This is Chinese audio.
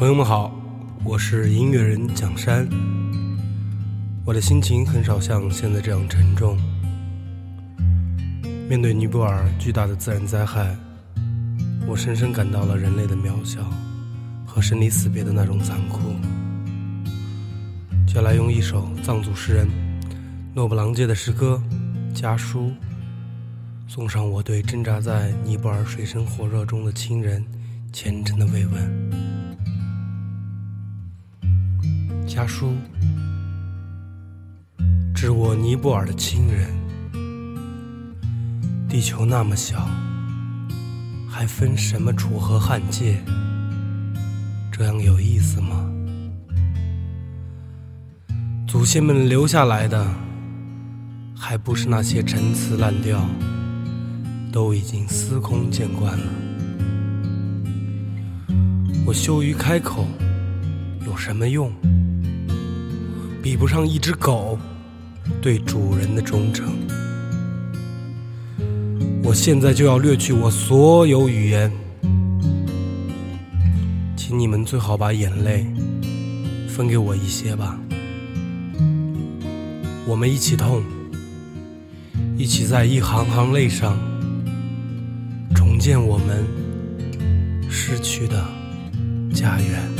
朋友们好，我是音乐人蒋山。我的心情很少像现在这样沉重。面对尼泊尔巨大的自然灾害，我深深感到了人类的渺小和生离死别的那种残酷。就来用一首藏族诗人诺布朗杰的诗歌《家书》，送上我对挣扎在尼泊尔水深火热中的亲人虔诚的慰问。家书，致我尼泊尔的亲人。地球那么小，还分什么楚河汉界？这样有意思吗？祖先们留下来的，还不是那些陈词滥调，都已经司空见惯了。我羞于开口，有什么用？比不上一只狗对主人的忠诚。我现在就要掠去我所有语言，请你们最好把眼泪分给我一些吧。我们一起痛，一起在一行行泪上重建我们失去的家园。